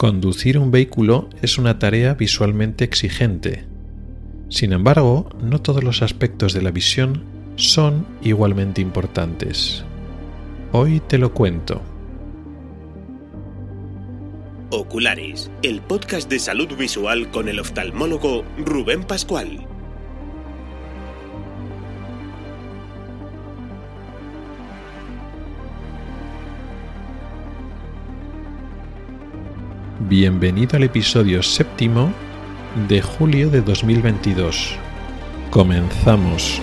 Conducir un vehículo es una tarea visualmente exigente. Sin embargo, no todos los aspectos de la visión son igualmente importantes. Hoy te lo cuento. Oculares, el podcast de salud visual con el oftalmólogo Rubén Pascual. Bienvenido al episodio séptimo de julio de 2022. Comenzamos.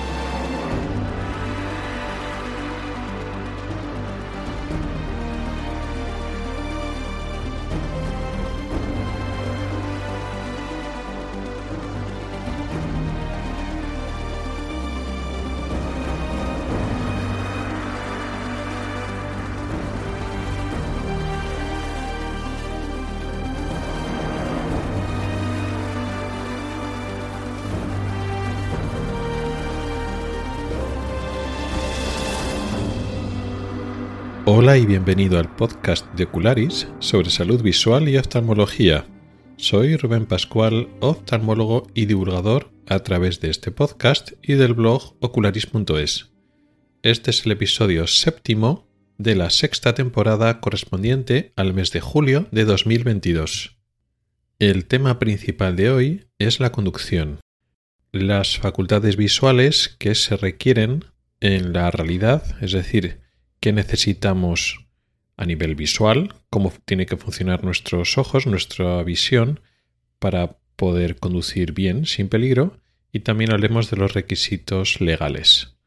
Hola y bienvenido al podcast de Ocularis sobre salud visual y oftalmología. Soy Rubén Pascual, oftalmólogo y divulgador a través de este podcast y del blog ocularis.es. Este es el episodio séptimo de la sexta temporada correspondiente al mes de julio de 2022. El tema principal de hoy es la conducción, las facultades visuales que se requieren en la realidad, es decir, qué necesitamos a nivel visual, cómo tiene que funcionar nuestros ojos, nuestra visión, para poder conducir bien sin peligro, y también hablemos de los requisitos legales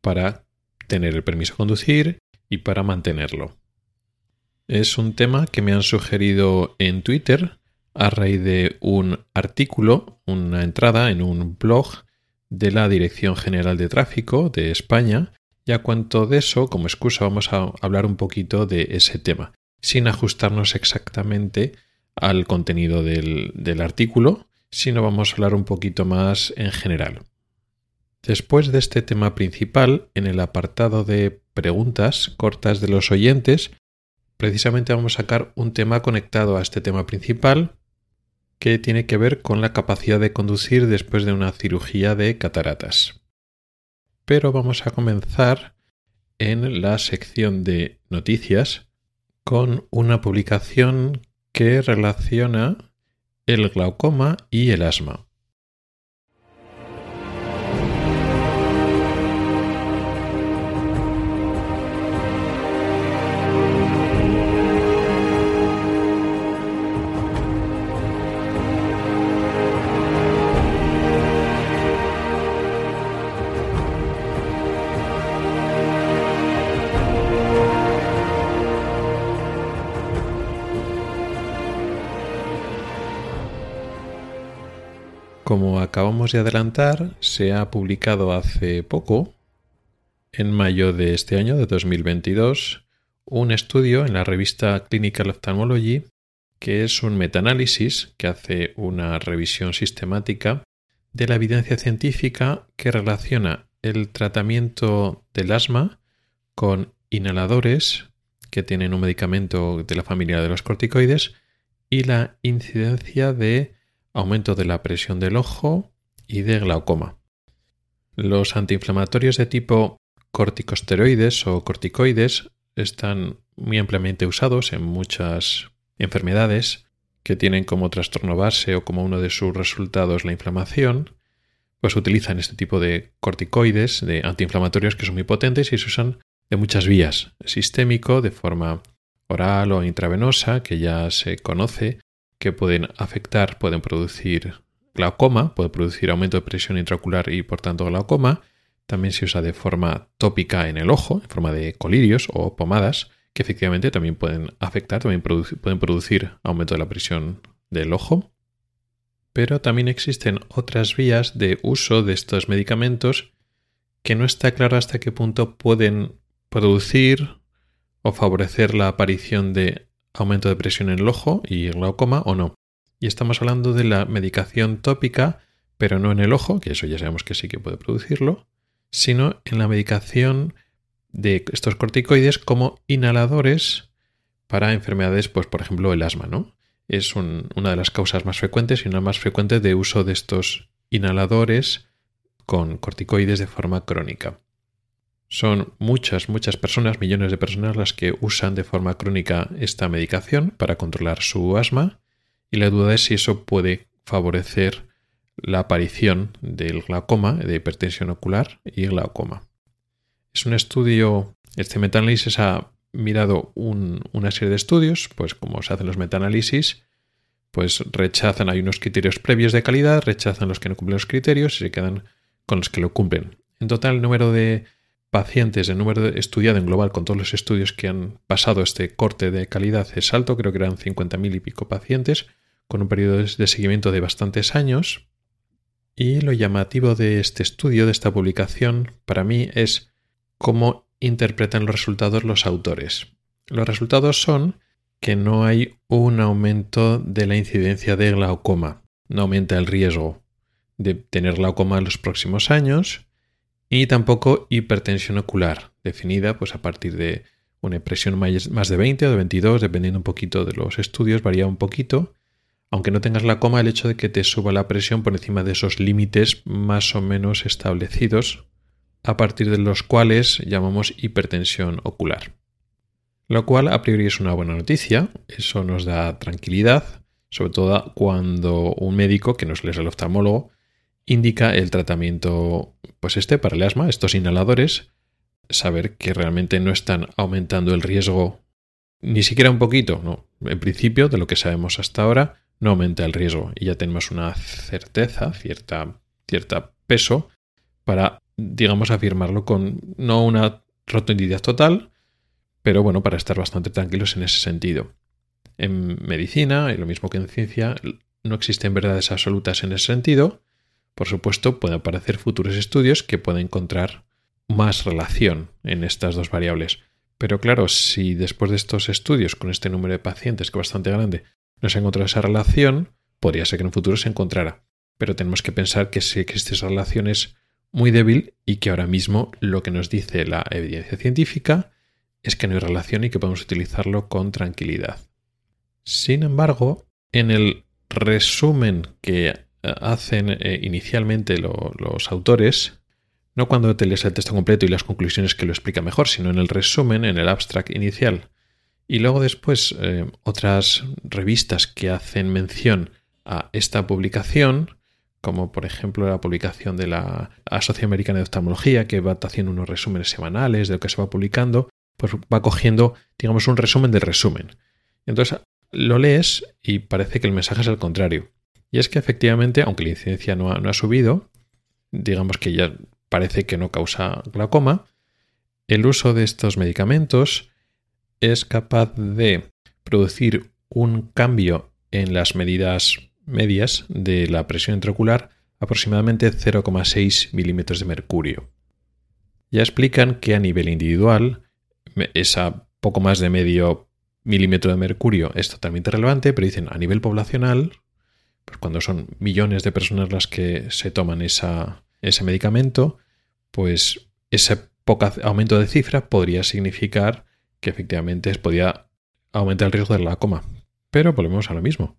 para tener el permiso de conducir y para mantenerlo. Es un tema que me han sugerido en Twitter a raíz de un artículo, una entrada en un blog de la Dirección General de Tráfico de España y a cuanto de eso, como excusa, vamos a hablar un poquito de ese tema, sin ajustarnos exactamente al contenido del, del artículo, sino vamos a hablar un poquito más en general. Después de este tema principal, en el apartado de preguntas cortas de los oyentes, precisamente vamos a sacar un tema conectado a este tema principal que tiene que ver con la capacidad de conducir después de una cirugía de cataratas pero vamos a comenzar en la sección de noticias con una publicación que relaciona el glaucoma y el asma. Como acabamos de adelantar, se ha publicado hace poco, en mayo de este año, de 2022, un estudio en la revista Clinical Ophthalmology que es un metaanálisis que hace una revisión sistemática de la evidencia científica que relaciona el tratamiento del asma con inhaladores que tienen un medicamento de la familia de los corticoides y la incidencia de aumento de la presión del ojo y de glaucoma. Los antiinflamatorios de tipo corticosteroides o corticoides están muy ampliamente usados en muchas enfermedades que tienen como trastorno base o como uno de sus resultados la inflamación, pues utilizan este tipo de corticoides, de antiinflamatorios que son muy potentes y se usan de muchas vías, sistémico, de forma oral o intravenosa, que ya se conoce, que pueden afectar, pueden producir glaucoma, puede producir aumento de presión intraocular y por tanto glaucoma. También se usa de forma tópica en el ojo, en forma de colirios o pomadas, que efectivamente también pueden afectar, también pueden producir aumento de la presión del ojo. Pero también existen otras vías de uso de estos medicamentos que no está claro hasta qué punto pueden producir o favorecer la aparición de aumento de presión en el ojo y glaucoma o no. Y estamos hablando de la medicación tópica, pero no en el ojo, que eso ya sabemos que sí que puede producirlo, sino en la medicación de estos corticoides como inhaladores para enfermedades, pues por ejemplo el asma, ¿no? es una de las causas más frecuentes y una más frecuente de uso de estos inhaladores con corticoides de forma crónica. Son muchas, muchas personas, millones de personas las que usan de forma crónica esta medicación para controlar su asma y la duda es si eso puede favorecer la aparición del glaucoma, de hipertensión ocular y glaucoma. Es un estudio, este metaanálisis ha mirado una serie de estudios, pues como se hacen los metaanálisis, pues rechazan, hay unos criterios previos de calidad, rechazan los que no cumplen los criterios y se quedan con los que lo cumplen. En total, el número de pacientes, el número estudiado en global con todos los estudios que han pasado este corte de calidad es alto, creo que eran 50.000 y pico pacientes, con un periodo de seguimiento de bastantes años. Y lo llamativo de este estudio, de esta publicación, para mí es cómo interpretan los resultados los autores. Los resultados son que no hay un aumento de la incidencia de glaucoma, no aumenta el riesgo de tener glaucoma en los próximos años y tampoco hipertensión ocular, definida pues a partir de una presión más de 20 o de 22, dependiendo un poquito de los estudios, varía un poquito. Aunque no tengas glaucoma, el hecho de que te suba la presión por encima de esos límites más o menos establecidos a partir de los cuales llamamos hipertensión ocular. Lo cual a priori es una buena noticia, eso nos da tranquilidad, sobre todo cuando un médico, que no es el oftalmólogo, indica el tratamiento, pues este para el asma, estos inhaladores, saber que realmente no están aumentando el riesgo ni siquiera un poquito, no. En principio, de lo que sabemos hasta ahora, no aumenta el riesgo y ya tenemos una certeza, cierta, cierta peso para digamos, afirmarlo con no una rotundidad total, pero bueno, para estar bastante tranquilos en ese sentido. En medicina, y lo mismo que en ciencia, no existen verdades absolutas en ese sentido. Por supuesto, pueden aparecer futuros estudios que pueden encontrar más relación en estas dos variables. Pero claro, si después de estos estudios, con este número de pacientes que es bastante grande, no se ha encontrado esa relación, podría ser que en un futuro se encontrara. Pero tenemos que pensar que si existe esa relación es muy débil y que ahora mismo lo que nos dice la evidencia científica es que no hay relación y que podemos utilizarlo con tranquilidad. Sin embargo, en el resumen que hacen eh, inicialmente los autores, no cuando te lees el texto completo y las conclusiones que lo explica mejor, sino en el resumen, en el abstract inicial, y luego después eh, otras revistas que hacen mención a esta publicación, como por ejemplo la publicación de la Asociación Americana de Oftalmología, que va haciendo unos resúmenes semanales de lo que se va publicando, pues va cogiendo, digamos, un resumen del resumen. Entonces lo lees y parece que el mensaje es al contrario. Y es que efectivamente, aunque la incidencia no ha, subido, digamos que ya parece que no causa glaucoma, el uso de estos medicamentos es capaz de producir un cambio en las medidas medias de la presión intraocular aproximadamente 0,6 milímetros de mercurio. Ya explican que a nivel individual esa poco más de medio milímetro de mercurio es totalmente relevante, pero dicen a nivel poblacional, pues cuando son millones de personas las que se toman ese medicamento, pues ese poco aumento de cifra podría significar que efectivamente podía aumentar el riesgo de la. Pero volvemos a lo mismo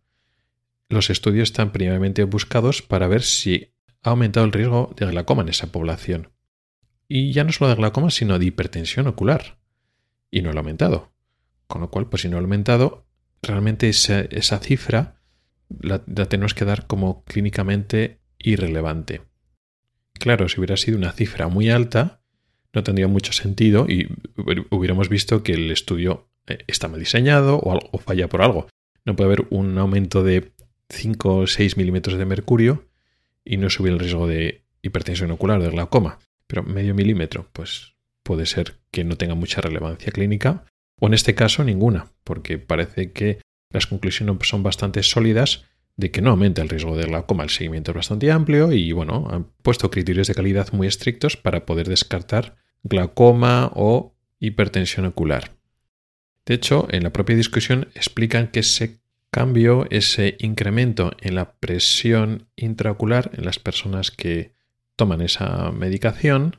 los estudios están primeramente buscados para ver si ha aumentado el riesgo de glaucoma en esa población. Y ya no solo de glaucoma, sino de hipertensión ocular. Y no lo ha aumentado. Con lo cual, pues si no ha aumentado, realmente esa, cifra la, tenemos que dar como clínicamente irrelevante. Claro, si hubiera sido una cifra muy alta, no tendría mucho sentido y hubiéramos visto que el estudio eh, está mal diseñado o, o falla por algo. No puede haber un aumento de 5 o 6 milímetros de mercurio y no subir el riesgo de hipertensión ocular, de glaucoma. Pero medio milímetro, pues puede ser que no tenga mucha relevancia clínica, o en este caso ninguna, porque parece que las conclusiones son bastante sólidas de que no aumenta el riesgo de glaucoma. El seguimiento es bastante amplio y, bueno, han puesto criterios de calidad muy estrictos para poder descartar glaucoma o hipertensión ocular. De hecho, en la propia discusión explican que se cambio, ese incremento en la presión intraocular en las personas que toman esa medicación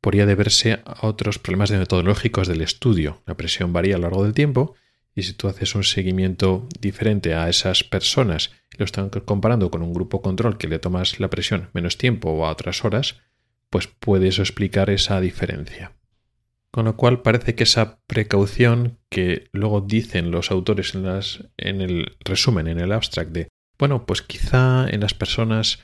podría deberse a otros problemas metodológicos del estudio. La presión varía a lo largo del tiempo Y si tú haces un seguimiento diferente a esas personas y lo están comparando con un grupo control que le tomas la presión menos tiempo o a otras horas, pues puedes explicar esa diferencia. Con lo cual parece que esa precaución que luego dicen los autores en, el resumen, en el abstract de, bueno, pues quizá en las personas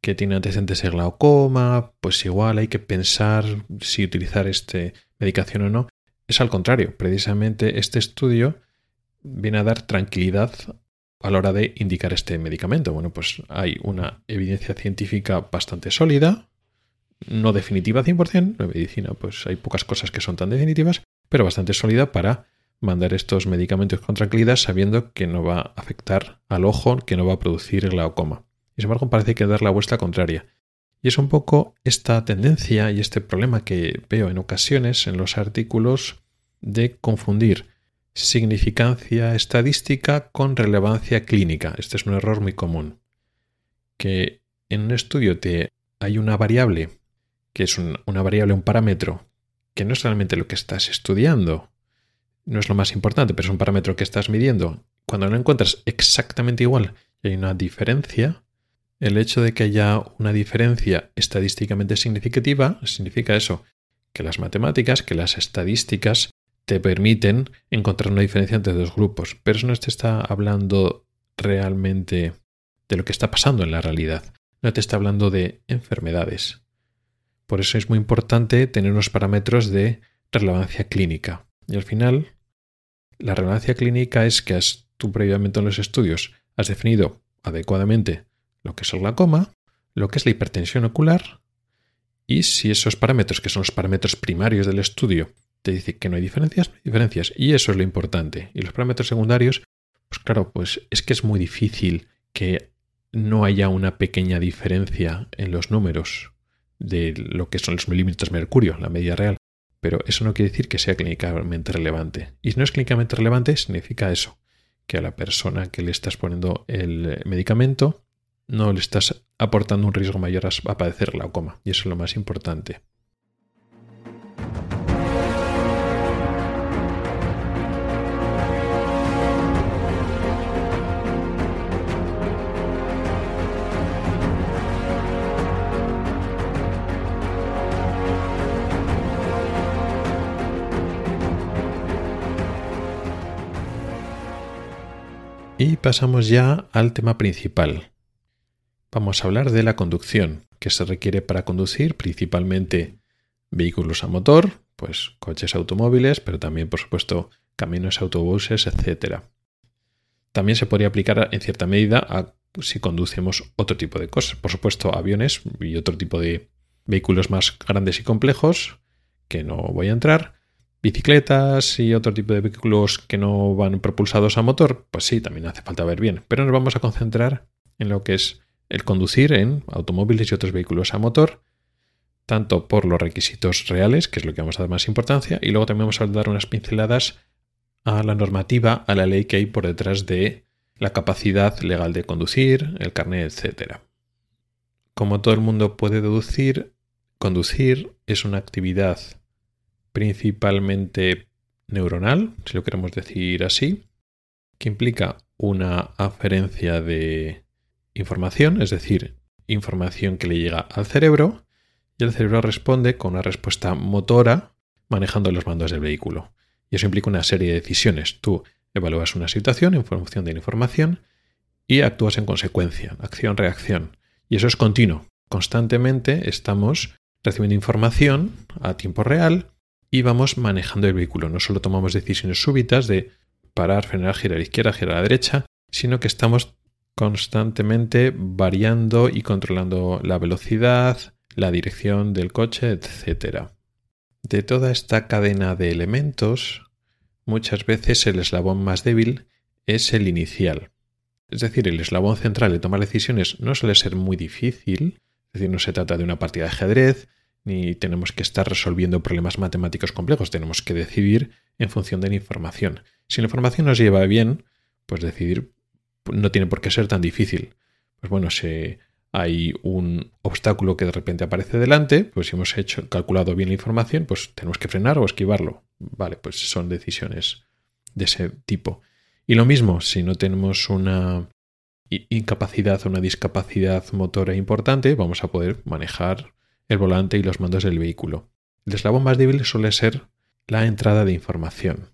que tienen antecedentes de glaucoma, pues igual hay que pensar si utilizar esta medicación o no. Es al contrario, precisamente este estudio viene a dar tranquilidad a la hora de indicar este medicamento. Bueno, pues hay una evidencia científica bastante sólida, no definitiva 100%, en medicina pues hay pocas cosas que son tan definitivas, pero bastante sólida para mandar estos medicamentos con tranquilidad sabiendo que no va a afectar al ojo, que no va a producir glaucoma. Y sin embargo parece que dar la vuelta contraria. Y es un poco esta tendencia y este problema que veo en ocasiones en los artículos de confundir significancia estadística con relevancia clínica. Este es un error muy común. Que en un estudio te hay una variable que es una variable, un parámetro, que no es realmente lo que estás estudiando, no es lo más importante, pero es un parámetro que estás midiendo. Cuando lo encuentras exactamente igual y hay una diferencia, el hecho de que haya una diferencia estadísticamente significativa significa eso, que las matemáticas, que las estadísticas te permiten encontrar una diferencia entre dos grupos, pero eso no te está hablando realmente de lo que está pasando en la realidad, no te está hablando de enfermedades, por eso es muy importante tener unos parámetros de relevancia clínica. Y al final, la relevancia clínica es que has, tú previamente en los estudios has definido adecuadamente lo que es el glaucoma, lo que es la hipertensión ocular, y si esos parámetros, que son los parámetros primarios del estudio, te dicen que no hay diferencias, diferencias. Y eso es lo importante. Y los parámetros secundarios, pues claro, pues es que es muy difícil que no haya una pequeña diferencia en los números de lo que son los milímetros de mercurio, la media real. Pero eso no quiere decir que sea clínicamente relevante. Y si no es clínicamente relevante, significa eso, que a la persona que le estás poniendo el medicamento no le estás aportando un riesgo mayor a padecer glaucoma. Y eso es lo más importante. Y pasamos ya al tema principal. Vamos a hablar de la conducción, que se requiere para conducir principalmente vehículos a motor, pues coches automóviles, pero también, por supuesto, caminos, autobuses, etc. También se podría aplicar en cierta medida a si conducimos otro tipo de cosas, por supuesto, aviones y otro tipo de vehículos más grandes y complejos, que no voy a entrar, bicicletas y otro tipo de vehículos que no van propulsados a motor, pues sí, también hace falta ver bien. Pero nos vamos a concentrar en lo que es el conducir en automóviles y otros vehículos a motor, tanto por los requisitos reales, que es lo que vamos a dar más importancia, y luego también vamos a dar unas pinceladas a la normativa, a la ley que hay por detrás de la capacidad legal de conducir, el carnet, etc. Como todo el mundo puede deducir, conducir es una actividad principalmente neuronal, si lo queremos decir así, que implica una aferencia de información, es decir, información que le llega al cerebro, y el cerebro responde con una respuesta motora manejando los mandos del vehículo. Y eso implica una serie de decisiones. Tú evalúas una situación en función de la información y actúas en consecuencia, acción-reacción. Y eso es continuo. Constantemente estamos recibiendo información a tiempo real y vamos manejando el vehículo. No solo tomamos decisiones súbitas de parar, frenar, girar a la izquierda, girar a la derecha, sino que estamos constantemente variando y controlando la velocidad, la dirección del coche, etc. De toda esta cadena de elementos, muchas veces el eslabón más débil es el inicial. Es decir, el eslabón central de tomar decisiones no suele ser muy difícil, es decir, no se trata de una partida de ajedrez, ni tenemos que estar resolviendo problemas matemáticos complejos, tenemos que decidir en función de la información. Si la información nos lleva bien, pues decidir no tiene por qué ser tan difícil. Pues bueno, si hay un obstáculo que de repente aparece delante, pues si hemos hecho, calculado bien la información, pues tenemos que frenar o esquivarlo. Vale, pues son decisiones de ese tipo. Y lo mismo, si no tenemos una incapacidad o una discapacidad motora importante, vamos a poder manejar el volante y los mandos del vehículo. El eslabón más débil suele ser la entrada de información.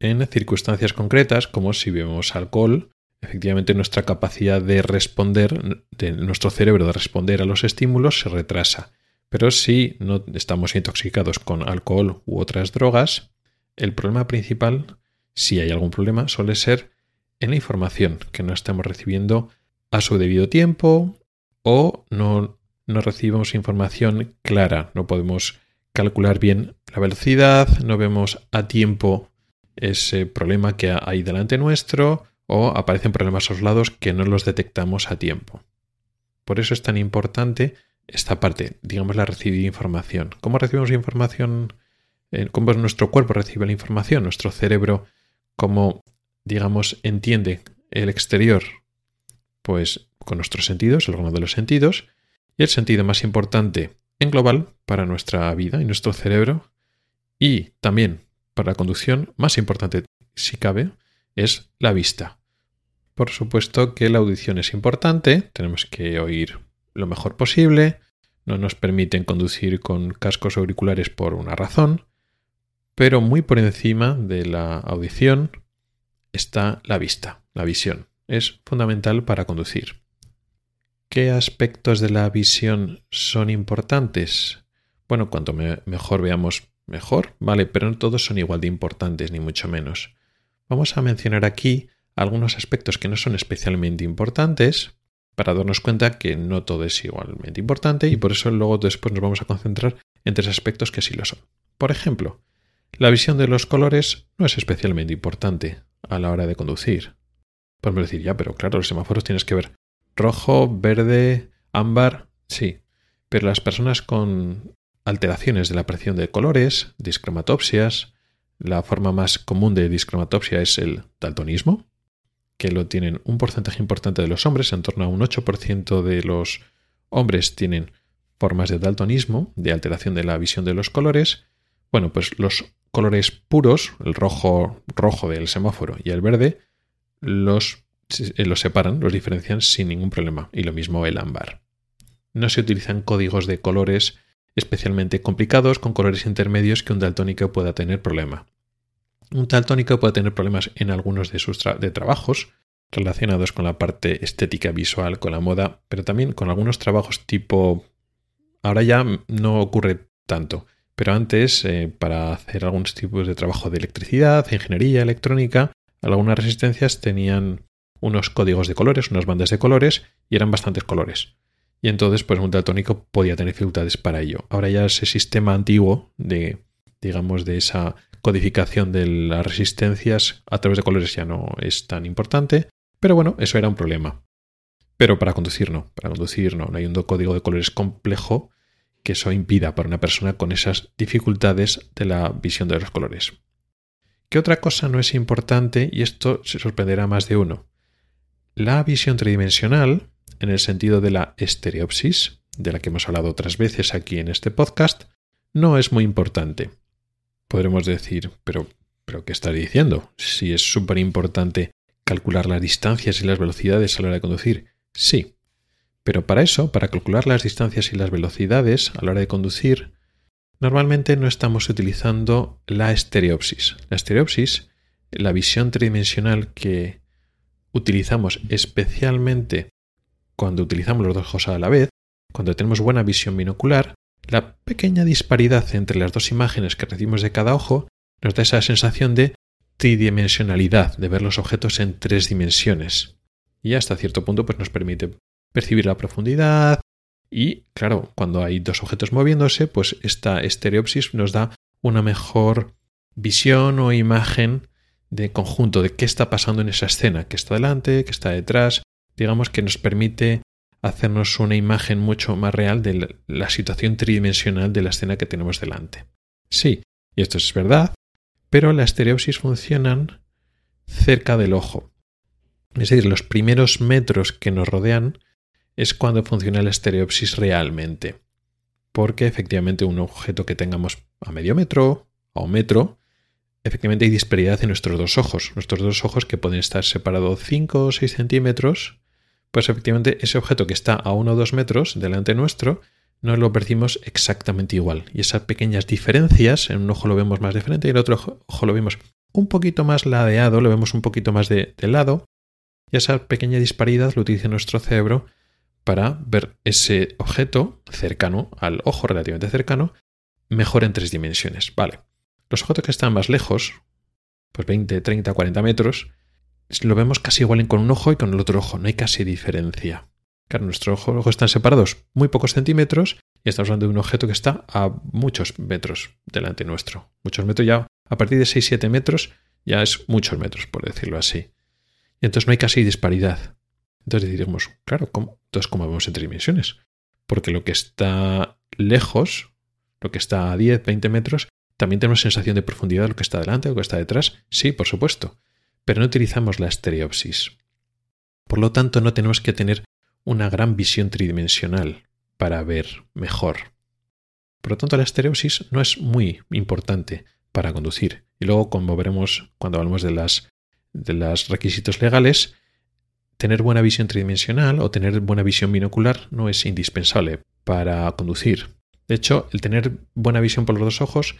En circunstancias concretas, como si bebemos alcohol, efectivamente nuestra capacidad de responder, de nuestro cerebro de responder a los estímulos se retrasa. Pero si no estamos intoxicados con alcohol u otras drogas, el problema principal, si hay algún problema, suele ser en la información que no estamos recibiendo a su debido tiempo o no, no recibimos información clara, no podemos calcular bien la velocidad, no vemos a tiempo ese problema que hay delante nuestro o aparecen problemas a los lados que no los detectamos a tiempo. Por eso es tan importante esta parte, digamos, la recibir información. ¿Cómo recibimos información? Eh, ¿Cómo nuestro cuerpo recibe la información? Nuestro cerebro, ¿cómo, digamos, entiende el exterior? Pues con nuestros sentidos, órgano de los sentidos. Y el sentido más importante en global para nuestra vida y nuestro cerebro. Y también para la conducción, más importante si cabe, es la vista. Por supuesto que la audición es importante, tenemos que oír lo mejor posible, no nos permiten conducir con cascos auriculares por una razón, pero muy por encima de la audición está la vista, la visión. Es fundamental para conducir. ¿Qué aspectos de la visión son importantes? Bueno, cuanto mejor veamos, mejor, vale, pero no todos son igual de importantes, ni mucho menos. Vamos a mencionar aquí algunos aspectos que no son especialmente importantes, para darnos cuenta que no todo es igualmente importante y por eso luego después nos vamos a concentrar en tres aspectos que sí lo son. Por ejemplo, la visión de los colores no es especialmente importante a la hora de conducir. Podemos decir, ya, pero claro, los semáforos tienes que ver rojo, verde, ámbar, sí, pero las personas con alteraciones de la presión de colores, discromatopsias, la forma más común de discromatopsia es el daltonismo, que lo tienen un porcentaje importante de los hombres, en torno a un 8% de los hombres tienen formas de daltonismo, de alteración de la visión de los colores. Bueno, pues los colores puros, el rojo rojo del semáforo y el verde, los, los separan, los diferencian sin ningún problema. Y lo mismo el ámbar. No se utilizan códigos de colores especialmente complicados con colores intermedios que un daltónico pueda tener problema. Un daltónico puede tener problemas en algunos de sus de trabajos relacionados con la parte estética visual, con la moda, pero también con algunos trabajos tipo... Ahora ya no ocurre tanto, pero antes, eh, para hacer algunos tipos de trabajo de electricidad, ingeniería electrónica, algunas resistencias tenían unos códigos de colores, unas bandas de colores, y eran bastantes colores. Y entonces, pues un daltónico podía tener dificultades para ello. Ahora ya ese sistema antiguo de, digamos, de esa codificación de las resistencias a través de colores ya no es tan importante, pero bueno, eso era un problema. Pero para conducir no, para conducir no, no hay un código de colores complejo que eso impida para una persona con esas dificultades de la visión de los colores. ¿Qué otra cosa no es importante? Y esto se sorprenderá más de uno. La visión tridimensional, en el sentido de la estereopsis, de la que hemos hablado otras veces aquí en este podcast, no es muy importante podremos decir, pero, pero ¿qué está diciendo? Si es súper importante calcular las distancias y las velocidades a la hora de conducir. Sí, pero para eso, para calcular las distancias y las velocidades a la hora de conducir, normalmente no estamos utilizando la estereopsis. La estereopsis, la visión tridimensional que utilizamos especialmente cuando utilizamos los dos ojos a la vez, cuando tenemos buena visión binocular, la pequeña disparidad entre las dos imágenes que recibimos de cada ojo nos da esa sensación de tridimensionalidad, de ver los objetos en tres dimensiones. Y hasta cierto punto pues, nos permite percibir la profundidad. Y claro, cuando hay dos objetos moviéndose, pues esta estereopsis nos da una mejor visión o imagen de conjunto de qué está pasando en esa escena, qué está delante, qué está detrás. Digamos que nos permite hacernos una imagen mucho más real de la situación tridimensional de la escena que tenemos delante. Sí, y esto es verdad, pero la estereopsis funcionan cerca del ojo. Es decir, los primeros metros que nos rodean es cuando funciona la estereopsis realmente. Porque efectivamente un objeto que tengamos a medio metro, a un metro, efectivamente hay disparidad en nuestros dos ojos. Nuestros dos ojos que pueden estar separados 5 o 6 centímetros, pues efectivamente ese objeto que está a 1 o 2 metros delante nuestro, no lo percibimos exactamente igual. Y esas pequeñas diferencias, en un ojo lo vemos más diferente y en el otro ojo lo vemos un poquito más ladeado, lo vemos un poquito más de, de lado. Y esa pequeña disparidad lo utiliza nuestro cerebro para ver ese objeto cercano al ojo, relativamente cercano, mejor en tres dimensiones. Vale. Los objetos que están más lejos, pues 20, 30, 40 metros, lo vemos casi igual con un ojo y con el otro ojo. No hay casi diferencia. Claro, nuestros ojos están separados muy pocos centímetros y estamos hablando de un objeto que está a muchos metros delante nuestro. Muchos metros ya, a partir de 6-7 metros, ya es muchos metros, por decirlo así. Y entonces no hay casi disparidad. Entonces diríamos, claro, ¿cómo? entonces ¿cómo vemos entre dimensiones? Porque lo que está lejos, lo que está a 10, 20 metros, también tenemos sensación de profundidad de lo que está delante, lo que está detrás. Sí, por supuesto. Pero no utilizamos la estereopsis. Por lo tanto, no tenemos que tener una gran visión tridimensional para ver mejor. Por lo tanto, la estereosis no es muy importante para conducir. Y luego, como veremos cuando hablemos de las de los requisitos legales, tener buena visión tridimensional o tener buena visión binocular no es indispensable para conducir. De hecho, el tener buena visión por los dos ojos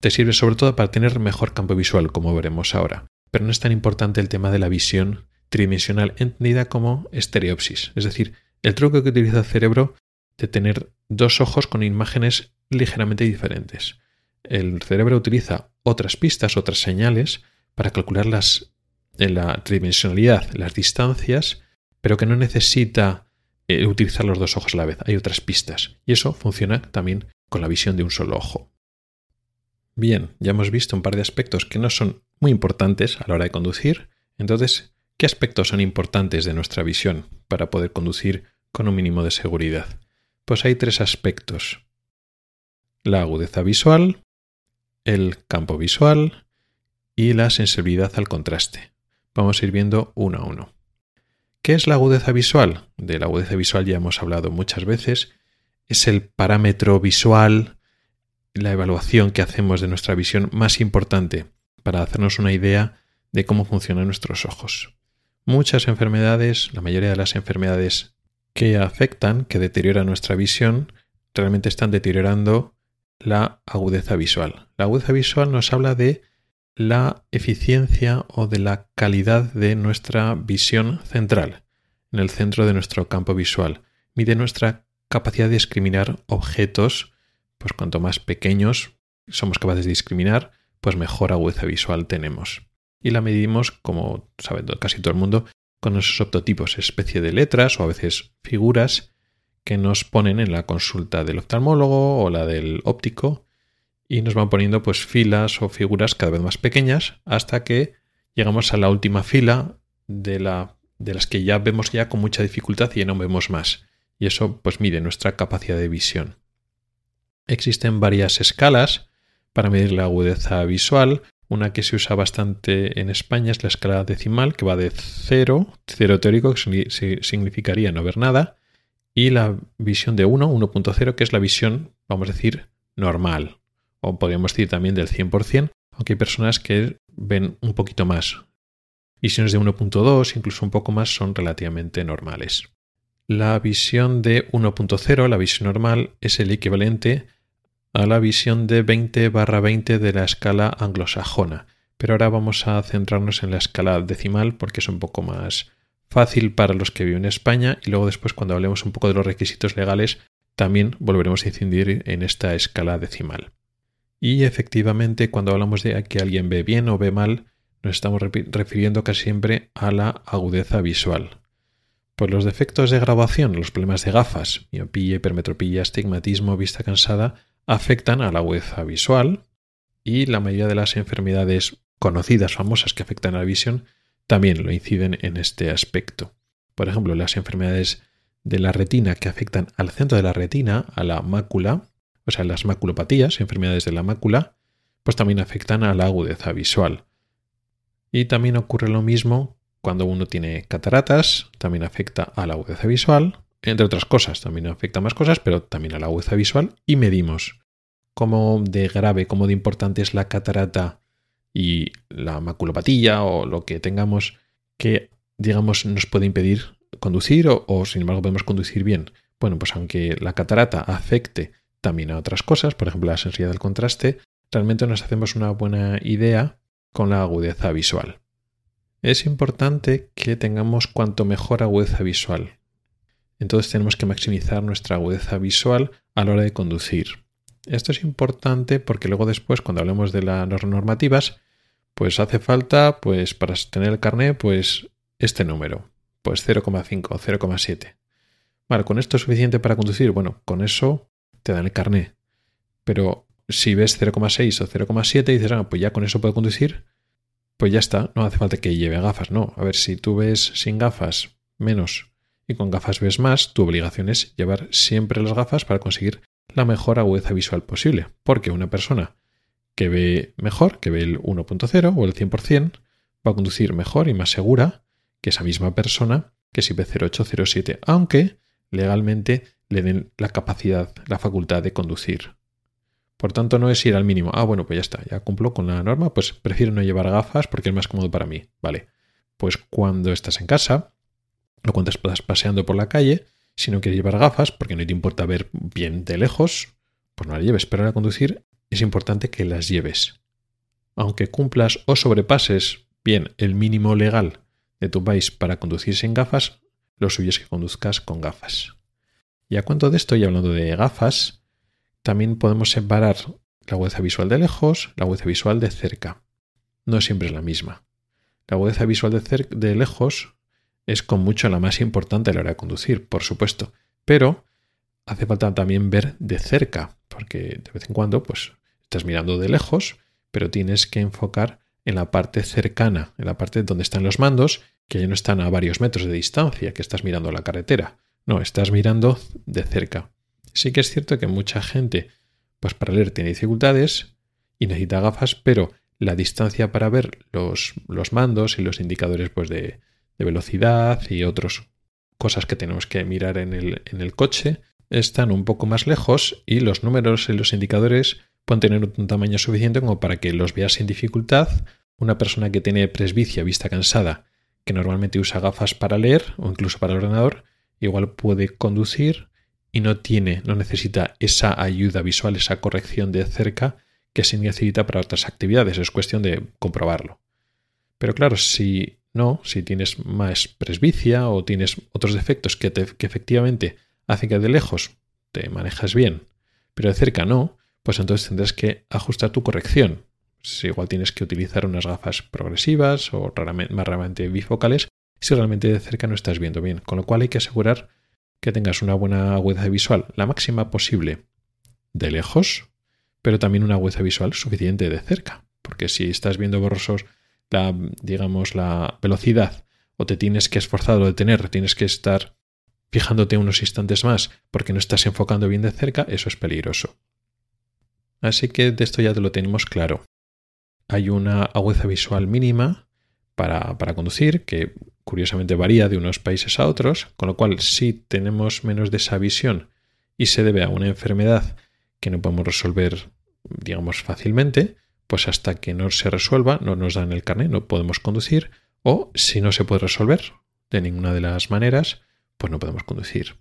te sirve sobre todo para tener mejor campo visual, como veremos ahora. Pero no es tan importante el tema de la visión tridimensional entendida como estereopsis, es decir, el truco que utiliza el cerebro de tener dos ojos con imágenes ligeramente diferentes. El cerebro utiliza otras pistas, otras señales para calcular las, la tridimensionalidad, las distancias, pero que no necesita eh, utilizar los dos ojos a la vez. Hay otras pistas. Y eso funciona también con la visión de un solo ojo. Bien, ya hemos visto un par de aspectos que no son muy importantes a la hora de conducir. Entonces, ¿Qué aspectos son importantes de nuestra visión para poder conducir con un mínimo de seguridad? Pues hay tres aspectos. La agudeza visual, el campo visual y la sensibilidad al contraste. Vamos a ir viendo uno a uno. ¿Qué es la agudeza visual? De la agudeza visual ya hemos hablado muchas veces. Es el parámetro visual, la evaluación que hacemos de nuestra visión más importante para hacernos una idea de cómo funcionan nuestros ojos. Muchas enfermedades, la mayoría de las enfermedades que afectan, que deterioran nuestra visión, realmente están deteriorando la agudeza visual. La agudeza visual nos habla de la eficiencia o de la calidad de nuestra visión central, en el centro de nuestro campo visual. Mide nuestra capacidad de discriminar objetos, pues cuanto más pequeños somos capaces de discriminar, pues mejor agudeza visual tenemos y la medimos, como sabe casi todo el mundo, con esos optotipos, especie de letras o a veces figuras que nos ponen en la consulta del oftalmólogo o la del óptico y nos van poniendo pues filas o figuras cada vez más pequeñas hasta que llegamos a la última fila de, la, de las que ya vemos ya con mucha dificultad y ya no vemos más. Y eso pues mide nuestra capacidad de visión. Existen varias escalas para medir la agudeza visual, una que se usa bastante en España es la escala decimal, que va de 0, 0 teórico, que significaría no ver nada, y la visión de 1, 1.0, que es la visión, vamos a decir, normal. O podríamos decir también del 100%, aunque hay personas que ven un poquito más. Visiones de 1.2, incluso un poco más, son relativamente normales. La visión de 1.0, la visión normal, es el equivalente a la visión de 20 barra 20 de la escala anglosajona. Pero ahora vamos a centrarnos en la escala decimal porque es un poco más fácil para los que viven en España y luego después cuando hablemos un poco de los requisitos legales también volveremos a incidir en esta escala decimal. Y efectivamente cuando hablamos de que alguien ve bien o ve mal nos estamos refiriendo casi siempre a la agudeza visual. Por los defectos de grabación, los problemas de gafas, miopía, hipermetropía, astigmatismo, vista cansada, afectan a la agudeza visual y la mayoría de las enfermedades conocidas, famosas que afectan a la visión, también lo inciden en este aspecto. Por ejemplo, las enfermedades de la retina que afectan al centro de la retina, a la mácula, o sea, las maculopatías, enfermedades de la mácula, pues también afectan a la agudeza visual. Y también ocurre lo mismo cuando uno tiene cataratas, también afecta a la agudeza visual, entre otras cosas, también afecta a más cosas, pero también a la agudeza visual y medimos cómo de grave, cómo de importante es la catarata y la maculopatía o lo que tengamos que, digamos, nos puede impedir conducir o, sin embargo podemos conducir bien. Bueno, pues aunque la catarata afecte también a otras cosas, por ejemplo la sensibilidad del contraste, realmente nos hacemos una buena idea con la agudeza visual. Es importante que tengamos cuanto mejor agudeza visual. Entonces tenemos que maximizar nuestra agudeza visual a la hora de conducir. Esto es importante porque luego después, cuando hablemos de las normativas, pues hace falta, pues para tener el carnet, pues este número, pues 0,5 o 0,7. Vale, ¿con esto es suficiente para conducir? Bueno, con eso te dan el carnet. Pero si ves 0,6 o 0,7 y dices, ah, pues ya con eso puedo conducir, pues ya está, no hace falta que lleve gafas, no. A ver, si tú ves sin gafas menos y con gafas ves más, tu obligación es llevar siempre las gafas para conseguir la mejor agudeza visual posible. Porque una persona que ve mejor, que ve el 1.0 o el 100%, va a conducir mejor y más segura que esa misma persona que si ve 0.8 0.7, aunque legalmente le den la capacidad, la facultad de conducir. Por tanto, no es ir al mínimo. Ah, bueno, pues ya está, ya cumplo con la norma, pues prefiero no llevar gafas porque es más cómodo para mí. Vale. Pues cuando estás en casa o cuando estás paseando por la calle, si no quieres llevar gafas porque no te importa ver bien de lejos, pues no las lleves. Pero al conducir es importante que las lleves. Aunque cumplas o sobrepases bien el mínimo legal de tu país para conducir sin gafas, lo suyo es que conduzcas con gafas. Y a cuento de esto, y hablando de gafas, también podemos separar la agudeza visual de lejos, la agudeza visual de cerca. No siempre es la misma. La agudeza visual de, de lejos es con mucho la más importante a la hora de conducir, por supuesto, pero hace falta también ver de cerca, porque de vez en cuando pues estás mirando de lejos, pero tienes que enfocar en la parte cercana, en la parte donde están los mandos, que ya no están a varios metros de distancia, que estás mirando la carretera. No, estás mirando de cerca. Sí que es cierto que mucha gente, pues para leer tiene dificultades y necesita gafas, pero la distancia para ver los, los mandos y los indicadores pues de, de velocidad y otras cosas que tenemos que mirar en el, en el coche están un poco más lejos y los números y los indicadores pueden tener un tamaño suficiente como para que los veas sin dificultad. Una persona que tiene presbicia, vista cansada, que normalmente usa gafas para leer o incluso para el ordenador, igual puede conducir y no tiene, no necesita esa ayuda visual, esa corrección de cerca que se necesita para otras actividades. Es cuestión de comprobarlo. Pero claro, si no, si tienes más presbicia o tienes otros defectos que, efectivamente hacen que de lejos te manejas bien, pero de cerca no, pues entonces tendrás que ajustar tu corrección. Si igual tienes que utilizar unas gafas progresivas o más raramente bifocales si realmente de cerca no estás viendo bien. Con lo cual hay que asegurar que tengas una buena agudeza visual, la máxima posible de lejos, pero también una agudeza visual suficiente de cerca. Porque si estás viendo borrosos la, digamos, la velocidad o te tienes que esforzar o detener, tienes que estar fijándote unos instantes más porque no estás enfocando bien de cerca, eso es peligroso. Así que de esto ya te lo tenemos claro. Hay una agudeza visual mínima para, para conducir que curiosamente varía de unos países a otros, con lo cual si tenemos menos de esa visión y se debe a una enfermedad que no podemos resolver, digamos, fácilmente, pues hasta que no se resuelva no nos dan el carnet, no podemos conducir, o si no se puede resolver de ninguna de las maneras, pues no podemos conducir.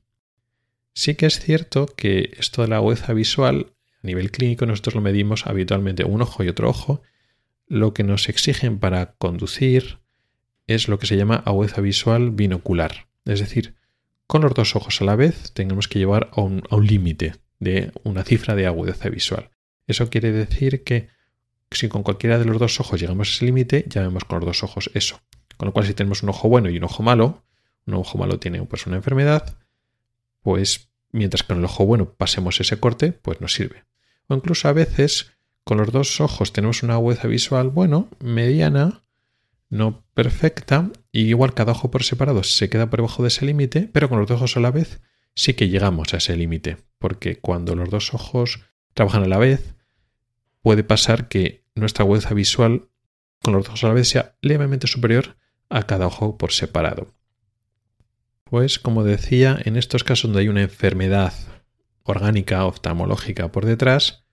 Sí que es cierto que esto de la agudeza visual, a nivel clínico, nosotros lo medimos habitualmente un ojo y otro ojo. Lo que nos exigen para conducir es lo que se llama agudeza visual binocular. Es decir, con los dos ojos a la vez tenemos que llevar a un, límite de una cifra de agudeza visual. Eso quiere decir que si con cualquiera de los dos ojos llegamos a ese límite, ya vemos con los dos ojos eso. Con lo cual, si tenemos un ojo bueno y un ojo malo, un ojo malo tiene pues, una enfermedad, pues mientras con el ojo bueno pasemos ese corte, pues nos sirve. O incluso a veces con los dos ojos tenemos una agudeza visual, bueno, mediana, no perfecta, y igual cada ojo por separado se queda por debajo de ese límite, pero con los dos ojos a la vez sí que llegamos a ese límite, porque cuando los dos ojos trabajan a la vez, puede pasar que nuestra agudeza visual con los ojos a la vez sea levemente superior a cada ojo por separado. Pues como decía, en estos casos donde hay una enfermedad orgánica oftalmológica por detrás,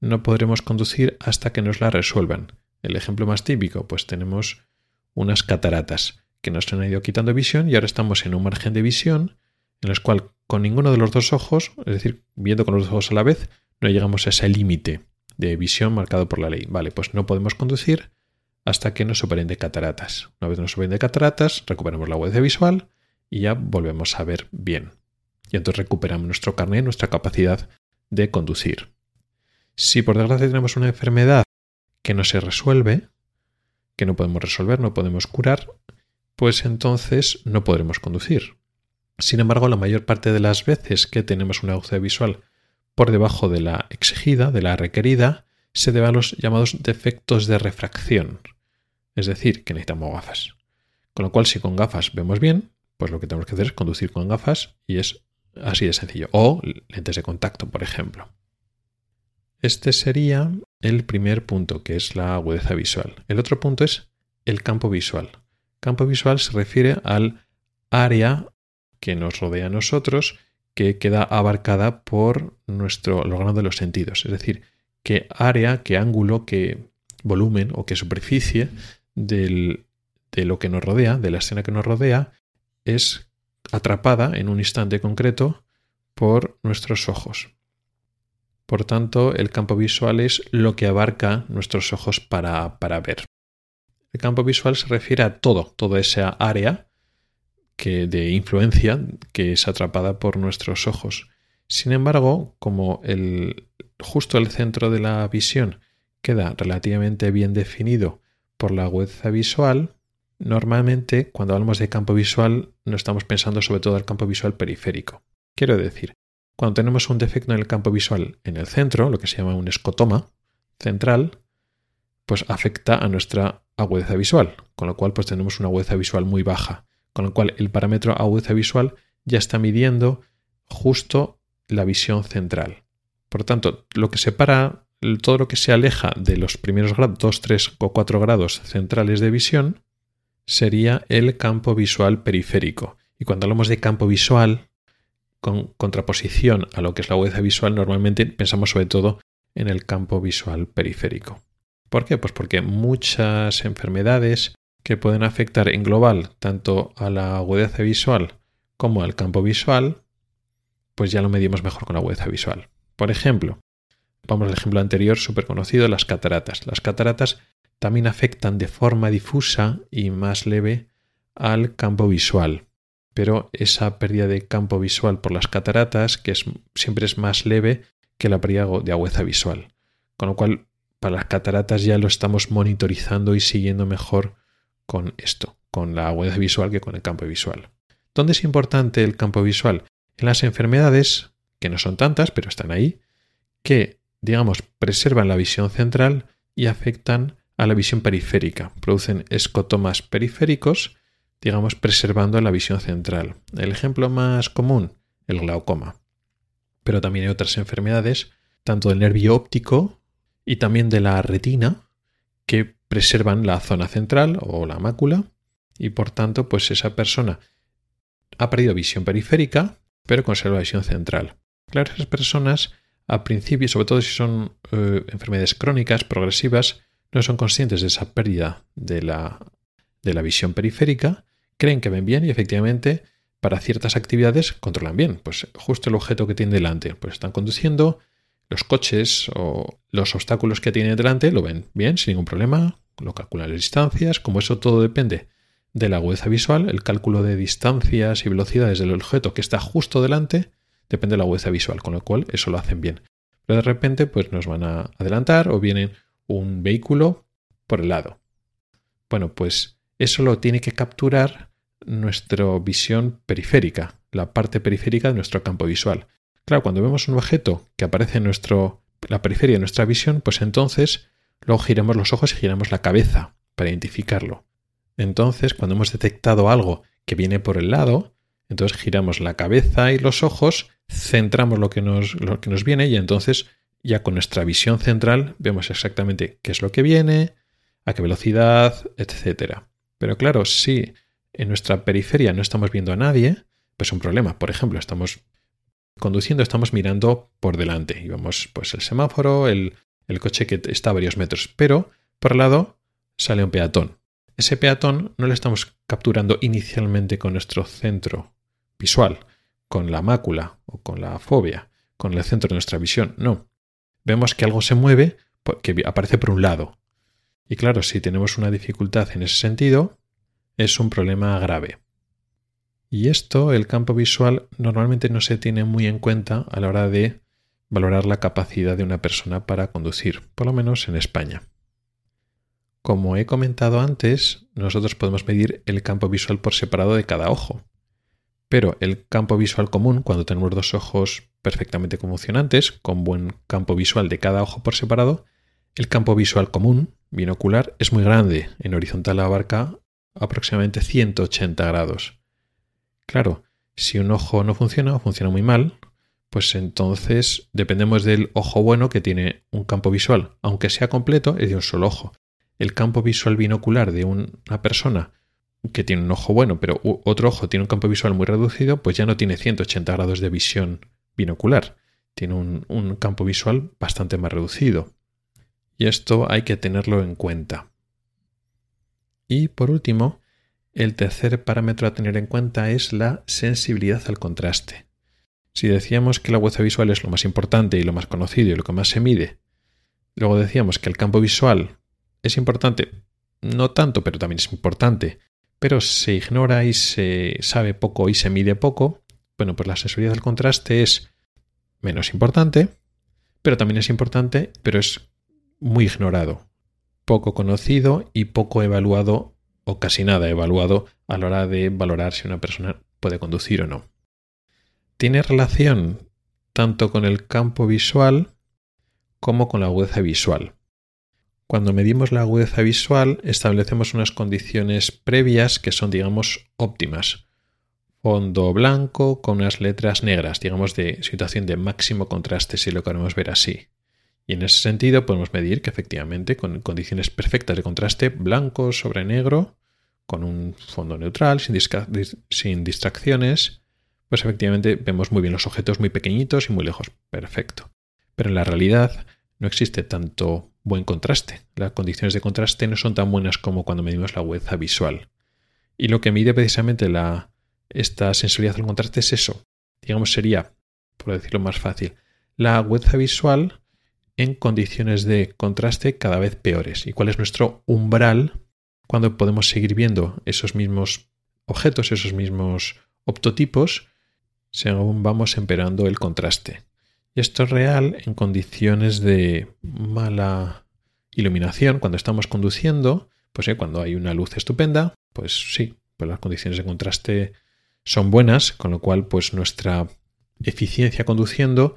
no podremos conducir hasta que nos la resuelvan. El ejemplo más típico, pues tenemos unas cataratas que nos han ido quitando visión y ahora estamos en un margen de visión en el cual con ninguno de los dos ojos, es decir, viendo con los dos ojos a la vez, no llegamos a ese límite de visión marcado por la ley. Vale, pues no podemos conducir hasta que nos superen de cataratas. Una vez nos superen de cataratas, recuperamos la agudeza visual y ya volvemos a ver bien. Y entonces recuperamos nuestro carnet, nuestra capacidad de conducir. Si por desgracia tenemos una enfermedad que no se resuelve, que no podemos resolver, no podemos curar, pues entonces no podremos conducir. Sin embargo, la mayor parte de las veces que tenemos una agudeza visual por debajo de la exigida, de la requerida, se debe a los llamados defectos de refracción. Es decir, que necesitamos gafas. Con lo cual, si con gafas vemos bien, pues lo que tenemos que hacer es conducir con gafas y es así de sencillo. O lentes de contacto, por ejemplo. Este sería el primer punto, que es la agudeza visual. El otro punto es el campo visual. Campo visual se refiere al área que nos rodea a nosotros que queda abarcada por nuestro órgano de los sentidos. Es decir, qué área, qué ángulo, qué volumen o qué superficie de lo que nos rodea, de la escena que nos rodea, es atrapada en un instante concreto por nuestros ojos. Por tanto, el campo visual es lo que abarca nuestros ojos para, para ver. El campo visual se refiere a todo, toda esa área que, de influencia que es atrapada por nuestros ojos. Sin embargo, como el, justo el centro de la visión queda relativamente bien definido por la agudeza visual, normalmente cuando hablamos de campo visual no estamos pensando sobre todo el campo visual periférico. Quiero decir, cuando tenemos un defecto en el campo visual en el centro, lo que se llama un escotoma central, pues afecta a nuestra agudeza visual, con lo cual pues tenemos una agudeza visual muy baja, con lo cual el parámetro agudeza visual ya está midiendo justo la visión central. Por tanto, lo que separa todo lo que se aleja de los primeros grados, 2, 3 o 4 grados centrales de visión, sería el campo visual periférico. Y cuando hablamos de campo visual, con contraposición a lo que es la agudeza visual, normalmente pensamos sobre todo en el campo visual periférico. ¿Por qué? Pues porque muchas enfermedades que pueden afectar en global tanto a la agudeza visual como al campo visual, pues ya lo medimos mejor con la agudeza visual. Por ejemplo, vamos al ejemplo anterior súper conocido, las cataratas. Las cataratas también afectan de forma difusa y más leve al campo visual. Pero esa pérdida de campo visual por las cataratas, que siempre es más leve que la pérdida de agudeza visual. Con lo cual para las cataratas ya lo estamos monitorizando y siguiendo mejor con esto, con la agudeza visual que con el campo visual. ¿Dónde es importante el campo visual? En las enfermedades, que no son tantas, pero están ahí, que, digamos, preservan la visión central y afectan a la visión periférica. Producen escotomas periféricos, digamos, preservando la visión central. El ejemplo más común, el glaucoma. Pero también hay otras enfermedades, tanto del nervio óptico y también de la retina que preservan la zona central o la mácula y por tanto pues esa persona ha perdido visión periférica pero conserva visión central. Claro, esas personas a principio, sobre todo si son eh, enfermedades crónicas, progresivas, no son conscientes de esa pérdida de la, de la visión periférica, creen que ven bien y efectivamente para ciertas actividades controlan bien. Pues justo el objeto que tienen delante, pues están conduciendo, los coches o los obstáculos que tiene delante lo ven bien, sin ningún problema, lo calculan las distancias, como eso todo depende de la agudeza visual, el cálculo de distancias y velocidades del objeto que está justo delante depende de la agudeza visual, con lo cual eso lo hacen bien. Pero de repente pues nos van a adelantar o viene un vehículo por el lado. Bueno, pues eso lo tiene que capturar nuestra visión periférica, la parte periférica de nuestro campo visual. Claro, cuando vemos un objeto que aparece en nuestro, la periferia de nuestra visión, pues entonces luego giramos los ojos y giramos la cabeza para identificarlo. Entonces, cuando hemos detectado algo que viene por el lado, entonces giramos la cabeza y los ojos, centramos lo que nos, lo que nos viene y entonces ya con nuestra visión central vemos exactamente qué es lo que viene, a qué velocidad, etc. Pero claro, si en nuestra periferia no estamos viendo a nadie, pues un problema. Por ejemplo, estamos conduciendo estamos mirando por delante y vemos pues el semáforo, el, el coche que está a varios metros, pero por el lado sale un peatón. Ese peatón no lo estamos capturando inicialmente con nuestro centro visual, con la mácula o con la fobia, con el centro de nuestra visión. No. Vemos que algo se mueve, que aparece por un lado. Y claro, si tenemos una dificultad en ese sentido, es un problema grave. Y esto, el campo visual, normalmente no se tiene muy en cuenta a la hora de valorar la capacidad de una persona para conducir, por lo menos en España. Como he comentado antes, nosotros podemos medir el campo visual por separado de cada ojo. Pero el campo visual común, cuando tenemos dos ojos perfectamente funcionantes, con buen campo visual de cada ojo por separado, el campo visual común, binocular, es muy grande. En horizontal abarca aproximadamente 180 grados. Claro, si un ojo no funciona o funciona muy mal, pues entonces dependemos del ojo bueno que tiene un campo visual, aunque sea completo, es de un solo ojo. El campo visual binocular de una persona que tiene un ojo bueno, pero otro ojo tiene un campo visual muy reducido, pues ya no tiene 180 grados de visión binocular. Tiene un, un campo visual bastante más reducido. Y esto hay que tenerlo en cuenta. Y por último, el tercer parámetro a tener en cuenta es la sensibilidad al contraste. Si decíamos que la agudeza visual es lo más importante y lo más conocido y lo que más se mide, luego decíamos que el campo visual es importante, no tanto, pero también es importante, pero se ignora y se sabe poco y se mide poco, bueno, pues la sensibilidad al contraste es menos importante, pero también es importante, pero es muy ignorado, poco conocido y poco evaluado o casi nada evaluado a la hora de valorar si una persona puede conducir o no. Tiene relación tanto con el campo visual como con la agudeza visual. Cuando medimos la agudeza visual establecemos unas condiciones previas que son, digamos, óptimas. Fondo blanco con unas letras negras, digamos, de situación de máximo contraste, si lo queremos ver así. Y en ese sentido podemos medir que efectivamente con condiciones perfectas de contraste, blanco sobre negro, con un fondo neutral, sin, sin distracciones, pues efectivamente vemos muy bien los objetos muy pequeñitos y muy lejos. Perfecto. Pero en la realidad no existe tanto buen contraste. Las condiciones de contraste no son tan buenas como cuando medimos la agudeza visual. Y lo que mide precisamente la, esta sensibilidad al contraste es eso. Digamos, sería, por decirlo más fácil, la agudeza visual en condiciones de contraste cada vez peores. ¿Y cuál es nuestro umbral cuando podemos seguir viendo esos mismos objetos, esos mismos optotipos, según vamos empeorando el contraste? Y esto es real en condiciones de mala iluminación, cuando estamos conduciendo, pues eh, cuando hay una luz estupenda, pues sí, pues las condiciones de contraste son buenas, con lo cual pues nuestra eficiencia conduciendo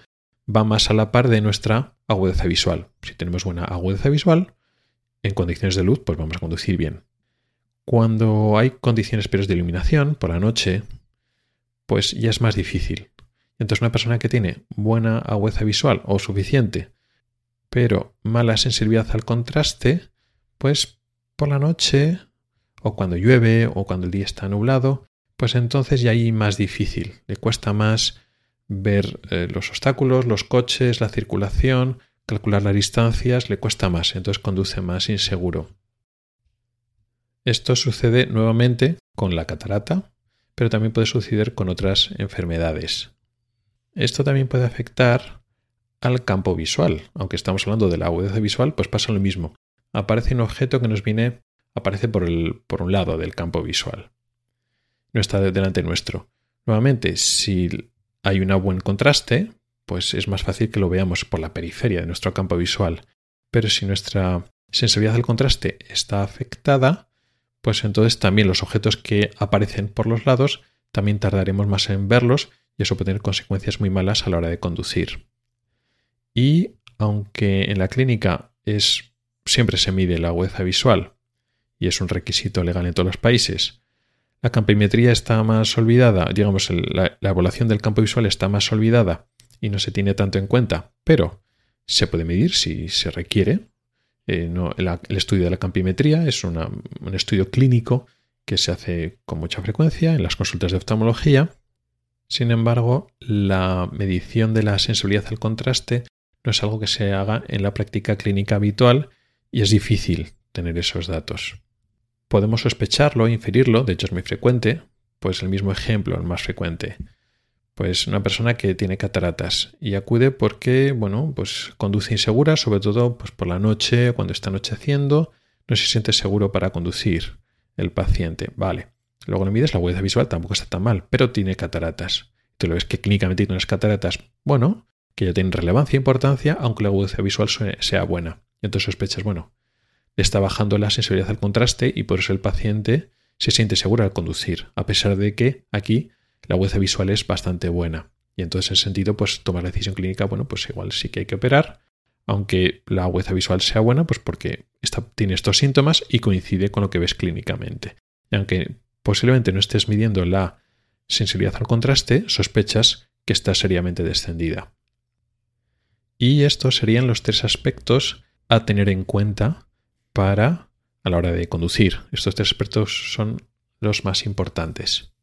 va más a la par de nuestra agudeza visual. Si tenemos buena agudeza visual, en condiciones de luz, pues vamos a conducir bien. Cuando hay condiciones peores de iluminación, por la noche, pues ya es más difícil. Entonces una persona que tiene buena agudeza visual o suficiente, pero mala sensibilidad al contraste, pues por la noche o cuando llueve o cuando el día está nublado, pues entonces ya hay más difícil, le cuesta más ver eh, los obstáculos, los coches, la circulación, calcular las distancias, le cuesta más, entonces conduce más inseguro. Esto sucede nuevamente con la catarata, pero también puede suceder con otras enfermedades. Esto también puede afectar al campo visual. Aunque estamos hablando de la agudeza visual, pues pasa lo mismo. Aparece un objeto que nos viene, aparece por, por un lado del campo visual. No está delante nuestro. Nuevamente, si hay un buen contraste, pues es más fácil que lo veamos por la periferia de nuestro campo visual. Pero si nuestra sensibilidad al contraste está afectada, pues entonces también los objetos que aparecen por los lados también tardaremos más en verlos y eso puede tener consecuencias muy malas a la hora de conducir. Y aunque en la clínica es siempre se mide la agudeza visual y es un requisito legal en todos los países, la campimetría está más olvidada, digamos, la, evaluación del campo visual está más olvidada y no se tiene tanto en cuenta, pero se puede medir si se requiere. Eh, el, estudio de la campimetría es un estudio clínico que se hace con mucha frecuencia en las consultas de oftalmología. Sin embargo, la medición de la sensibilidad al contraste no es algo que se haga en la práctica clínica habitual y es difícil obtener esos datos. Podemos sospecharlo, inferirlo, de hecho es muy frecuente, pues el mismo ejemplo, el más frecuente. Pues una persona que tiene cataratas y acude porque, bueno, pues conduce insegura, sobre todo pues por la noche, cuando está anocheciendo, no se siente seguro para conducir el paciente. Vale. Luego le mides la agudeza visual, tampoco está tan mal, pero tiene cataratas. Tú lo ves que clínicamente tiene unas cataratas, bueno, que ya tienen relevancia e importancia, aunque la agudeza visual sea buena. Entonces sospechas, bueno, le está bajando la sensibilidad al contraste y por eso el paciente se siente seguro al conducir, a pesar de que aquí la agudeza visual es bastante buena. Y entonces en ese sentido, pues tomar la decisión clínica, bueno, pues igual sí que hay que operar, aunque la agudeza visual sea buena, pues porque tiene estos síntomas y coincide con lo que ves clínicamente. Y aunque posiblemente no estés midiendo la sensibilidad al contraste, sospechas que está seriamente descendida. Y estos serían los tres aspectos a tener en cuenta para a la hora de conducir. Estos tres aspectos son los más importantes.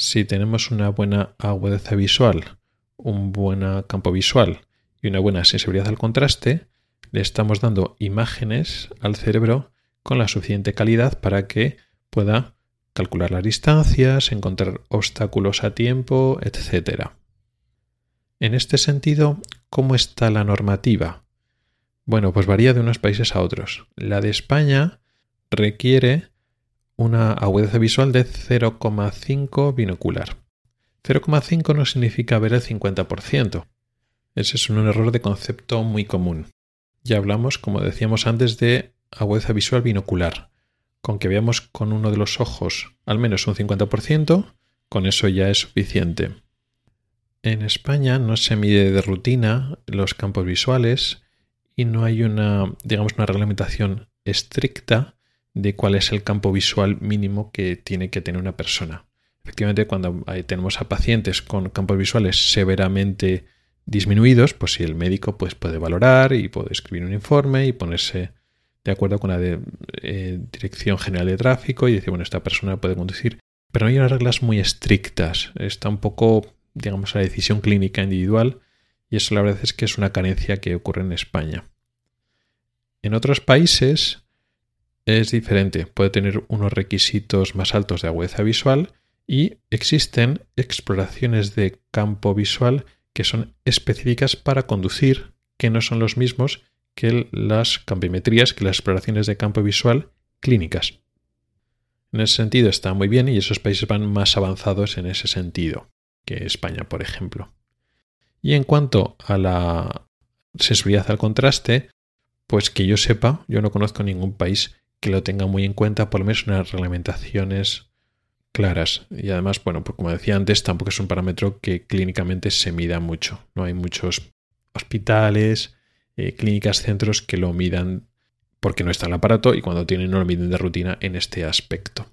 Si tenemos una buena agudeza visual, un buen campo visual y una buena sensibilidad al contraste, le estamos dando imágenes al cerebro con la suficiente calidad para que pueda calcular las distancias, encontrar obstáculos a tiempo, etc. En este sentido, ¿cómo está la normativa? Bueno, pues varía de unos países a otros. La de España requiere una agudeza visual de 0,5 binocular. 0,5 no significa ver el 50%. Ese es un error de concepto muy común. Ya hablamos, como decíamos antes, de agudeza visual binocular. Con que veamos con uno de los ojos al menos un 50%, con eso ya es suficiente. En España no se mide de rutina los campos visuales y no hay una, digamos, una reglamentación estricta de cuál es el campo visual mínimo que tiene que tener una persona. Efectivamente, cuando tenemos a pacientes con campos visuales severamente disminuidos, pues si el médico pues, puede valorar y puede escribir un informe y ponerse de acuerdo con la eh, Dirección General de Tráfico y decir, bueno, esta persona puede conducir. Pero no hay unas reglas muy estrictas. Está un poco, digamos, a la decisión clínica individual y eso la verdad es que es una carencia que ocurre en España. En otros países es diferente. Puede tener unos requisitos más altos de agudeza visual y existen exploraciones de campo visual que son específicas para conducir, que no son los mismos que las campimetrías, que las exploraciones de campo visual clínicas. En ese sentido está muy bien y esos países van más avanzados en ese sentido que España, por ejemplo. Y en cuanto a la sensibilidad al contraste, pues que yo sepa, yo no conozco ningún país que lo tenga muy en cuenta, por lo menos unas reglamentaciones claras. Y además, bueno, pues como decía antes, tampoco es un parámetro que clínicamente se mida mucho. No hay muchos hospitales, eh, clínicas, centros que lo midan porque no está el aparato y cuando tienen no lo miden de rutina en este aspecto.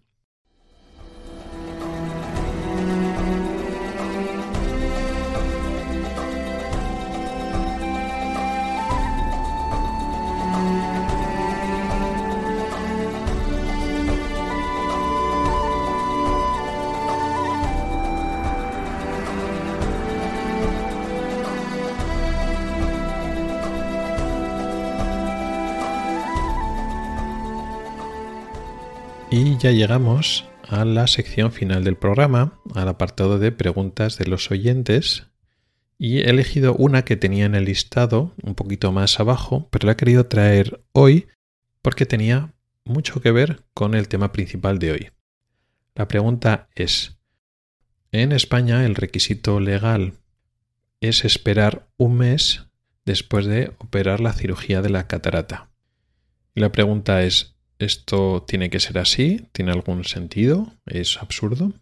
Y ya llegamos a la sección final del programa, al apartado de preguntas de los oyentes. Y he elegido una que tenía en el listado, un poquito más abajo, pero la he querido traer hoy porque tenía mucho que ver con el tema principal de hoy. La pregunta es, en España el requisito legal es esperar un mes después de operar la cirugía de la catarata. Y la pregunta es, esto tiene que ser así, tiene algún sentido, es absurdo.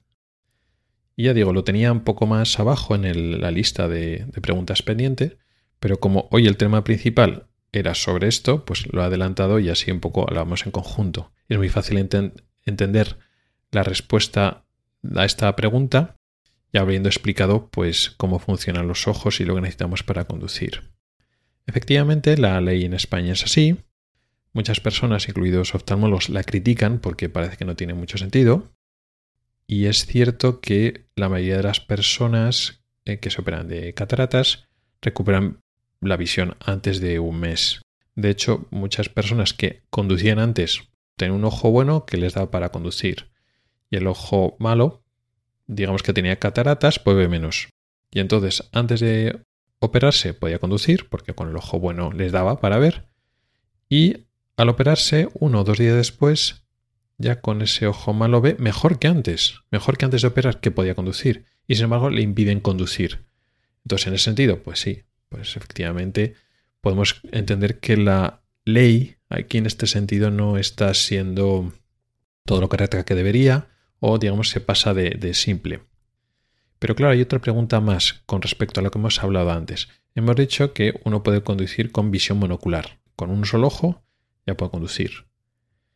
Y ya digo, lo tenía un poco más abajo en la lista de, preguntas pendientes, pero como hoy el tema principal era sobre esto, pues lo he adelantado y así un poco hablamos en conjunto. Es muy fácil entender la respuesta a esta pregunta, ya habiendo explicado pues cómo funcionan los ojos y lo que necesitamos para conducir. Efectivamente, la ley en España es así, Muchas personas, incluidos oftalmólogos, la critican porque parece que no tiene mucho sentido. Y es cierto que la mayoría de las personas eh, que se operan de cataratas recuperan la visión antes de un mes. De hecho, muchas personas que conducían antes tenían un ojo bueno que les daba para conducir. Y el ojo malo, digamos que tenía cataratas, pues ve menos. Y entonces, antes de operarse, podía conducir, porque con el ojo bueno les daba para ver. Y al operarse, uno o dos días después, ya con ese ojo malo ve mejor que antes, mejor que antes de operar que podía conducir. Y sin embargo, le impiden conducir. Entonces, en ese sentido, pues sí, pues efectivamente podemos entender que la ley aquí en este sentido no está siendo todo lo correcta que debería o digamos se pasa de, de simple. Pero claro, hay otra pregunta más con respecto a lo que hemos hablado antes. Hemos dicho que uno puede conducir con visión monocular. Con un solo ojo ya puede conducir.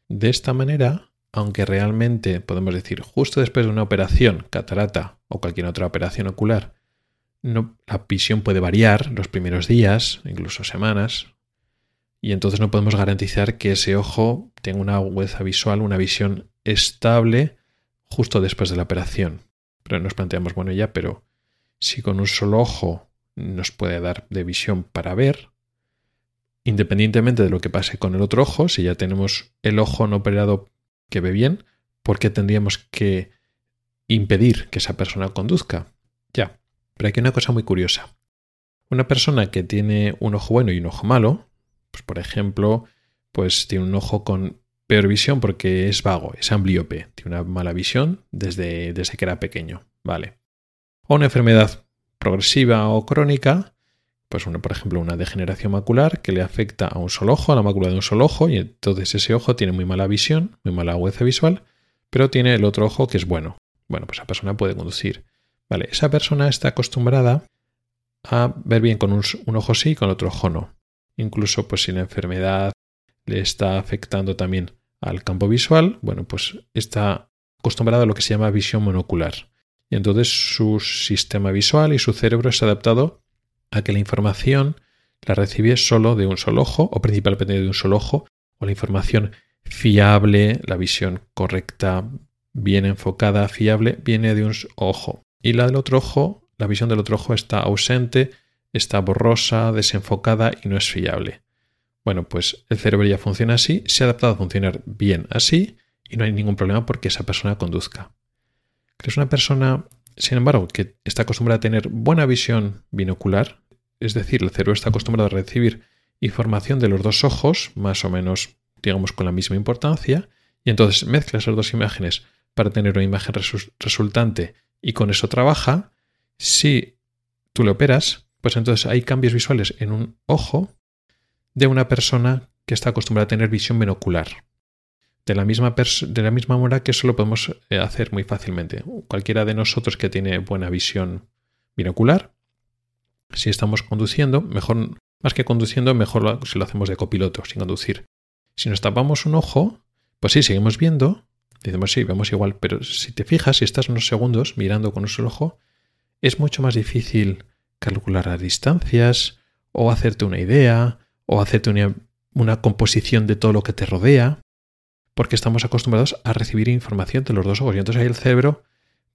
De esta manera, aunque realmente podemos decir justo después de una operación, catarata o cualquier otra operación ocular, la visión puede variar los primeros días, incluso semanas, y entonces no podemos garantizar que ese ojo tenga una agudeza visual, una visión estable justo después de la operación. Pero nos planteamos, bueno, ya, pero si con un solo ojo nos puede dar de visión para ver, independientemente de lo que pase con el otro ojo, si ya tenemos el ojo no operado que ve bien, ¿por qué tendríamos que impedir que esa persona conduzca? Ya, pero aquí hay una cosa muy curiosa. Una persona que tiene un ojo bueno y un ojo malo, pues por ejemplo, pues tiene un ojo con peor visión porque es vago, es ambliope, tiene una mala visión desde, desde que era pequeño, ¿vale? O una enfermedad progresiva o crónica, pues por ejemplo una degeneración macular que le afecta a un solo ojo, a la mácula de un solo ojo, y entonces ese ojo tiene muy mala visión, muy mala agudeza visual, pero tiene el otro ojo que es bueno. Bueno, pues esa persona puede conducir. Vale, esa persona está acostumbrada a ver bien con un, ojo sí y con otro ojo no. Incluso pues si la enfermedad le está afectando también al campo visual, bueno, pues está acostumbrado a lo que se llama visión monocular. Y entonces su sistema visual y su cerebro es adaptado a que la información la recibe solo de un solo ojo o principalmente de un solo ojo o la información fiable, la visión correcta, bien enfocada, fiable, viene de un ojo. Y la del otro ojo, la visión del otro ojo está ausente, está borrosa, desenfocada y no es fiable. Bueno, pues el cerebro ya funciona así, se ha adaptado a funcionar bien así y no hay ningún problema porque esa persona conduzca. Es una persona, sin embargo, que está acostumbrada a tener buena visión binocular, es decir, el cerebro está acostumbrado a recibir información de los dos ojos, más o menos, digamos, con la misma importancia, y entonces mezcla esas dos imágenes para tener una imagen resultante y con eso trabaja, si tú le operas, pues entonces hay cambios visuales en un ojo de una persona que está acostumbrada a tener visión binocular. De la misma, de la misma manera que eso lo podemos eh, hacer muy fácilmente. Cualquiera de nosotros que tiene buena visión binocular, si estamos conduciendo, mejor, más que conduciendo, mejor si lo hacemos de copiloto, sin conducir. Si nos tapamos un ojo, pues sí, seguimos viendo, Decimos, sí, vemos igual, pero si te fijas, si estás unos segundos mirando con un solo ojo, es mucho más difícil calcular las distancias, o hacerte una idea, o hacerte una, una composición de todo lo que te rodea, porque estamos acostumbrados a recibir información de los dos ojos. Y entonces ahí el cerebro,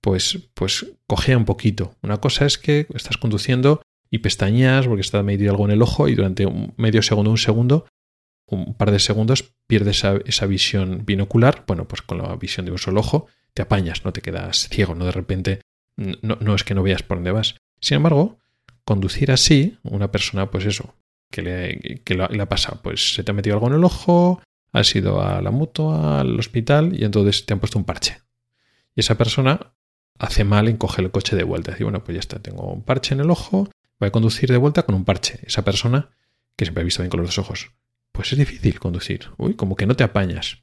pues, pues cogea un poquito. Una cosa es que estás conduciendo y pestañeas porque está metido algo en el ojo y durante un medio segundo, un segundo, un par de segundos pierdes esa, visión binocular, bueno, pues con la visión de un solo ojo te apañas, no te quedas ciego, no de repente, no, es que no veas por dónde vas. Sin embargo, conducir así, una persona, pues eso, que le, que le ha pasado, pues se te ha metido algo en el ojo, has ido a la mutua, al hospital y entonces te han puesto un parche. Y esa persona hace mal en coger el coche de vuelta. Decir, bueno, pues ya está, tengo un parche en el ojo, voy a conducir de vuelta con un parche. Esa persona que siempre ha visto bien con los ojos pues es difícil conducir. Uy, como que no te apañas.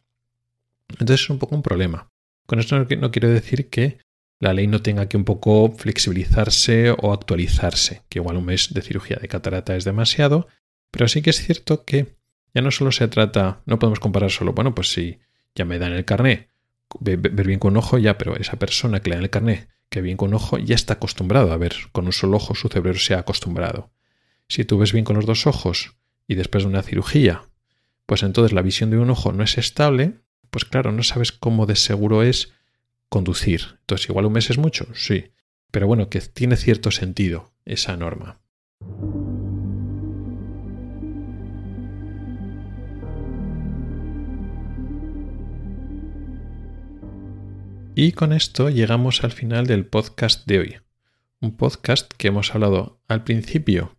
Entonces es un poco un problema. Con esto no quiero decir que la ley no tenga que un poco flexibilizarse o actualizarse, que igual un mes de cirugía de catarata es demasiado, pero sí que es cierto que ya no solo se trata, no podemos comparar solo, bueno, pues si ya me dan el carné, ver bien con un ojo ya, pero esa persona que le dan el carné, que bien con un ojo, ya está acostumbrado a ver con un solo ojo, su cerebro se ha acostumbrado. Si tú ves bien con los dos ojos y después de una cirugía, pues entonces la visión de un ojo no es estable, pues claro, no sabes cómo de seguro es conducir. Entonces, igual un mes es mucho, sí, pero bueno, que tiene cierto sentido esa norma. Y con esto llegamos al final del podcast de hoy. Un podcast que hemos hablado al principio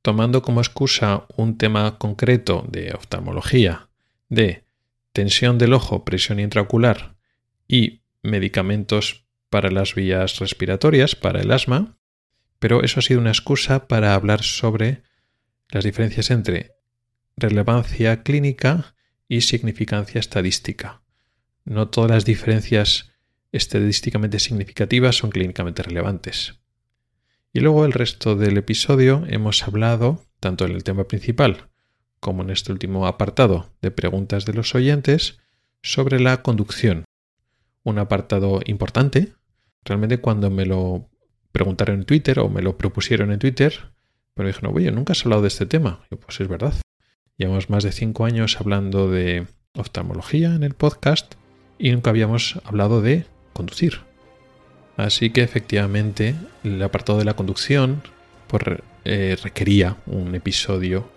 tomando como excusa un tema concreto de oftalmología, de tensión del ojo, presión intraocular y medicamentos para las vías respiratorias, para el asma, pero eso ha sido una excusa para hablar sobre las diferencias entre relevancia clínica y significancia estadística. No todas las diferencias estadísticamente significativas son clínicamente relevantes. Y luego el resto del episodio hemos hablado, tanto en el tema principal como en este último apartado de preguntas de los oyentes, sobre la conducción. Un apartado importante. Realmente cuando me lo preguntaron en Twitter o me lo propusieron en Twitter, pues dijeron, oye, nunca has hablado de este tema. Y pues es verdad. Llevamos más de cinco años hablando de oftalmología en el podcast y nunca habíamos hablado de conducir. Así que efectivamente el apartado de la conducción pues, eh, requería un episodio,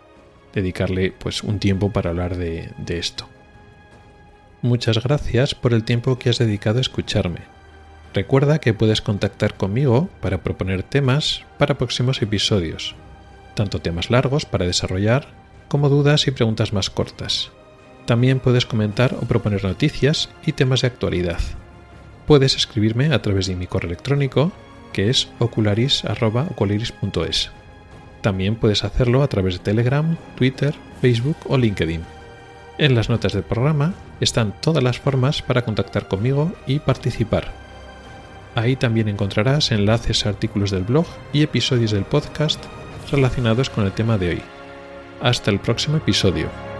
dedicarle pues un tiempo para hablar de, de esto. Muchas gracias por el tiempo que has dedicado a escucharme. Recuerda que puedes contactar conmigo para proponer temas para próximos episodios, tanto temas largos para desarrollar como dudas y preguntas más cortas. También puedes comentar o proponer noticias y temas de actualidad puedes escribirme a través de mi correo electrónico que es ocularis.ocularis.es. También puedes hacerlo a través de Telegram, Twitter, Facebook o LinkedIn. En las notas del programa están todas las formas para contactar conmigo y participar. Ahí también encontrarás enlaces a artículos del blog y episodios del podcast relacionados con el tema de hoy. Hasta el próximo episodio.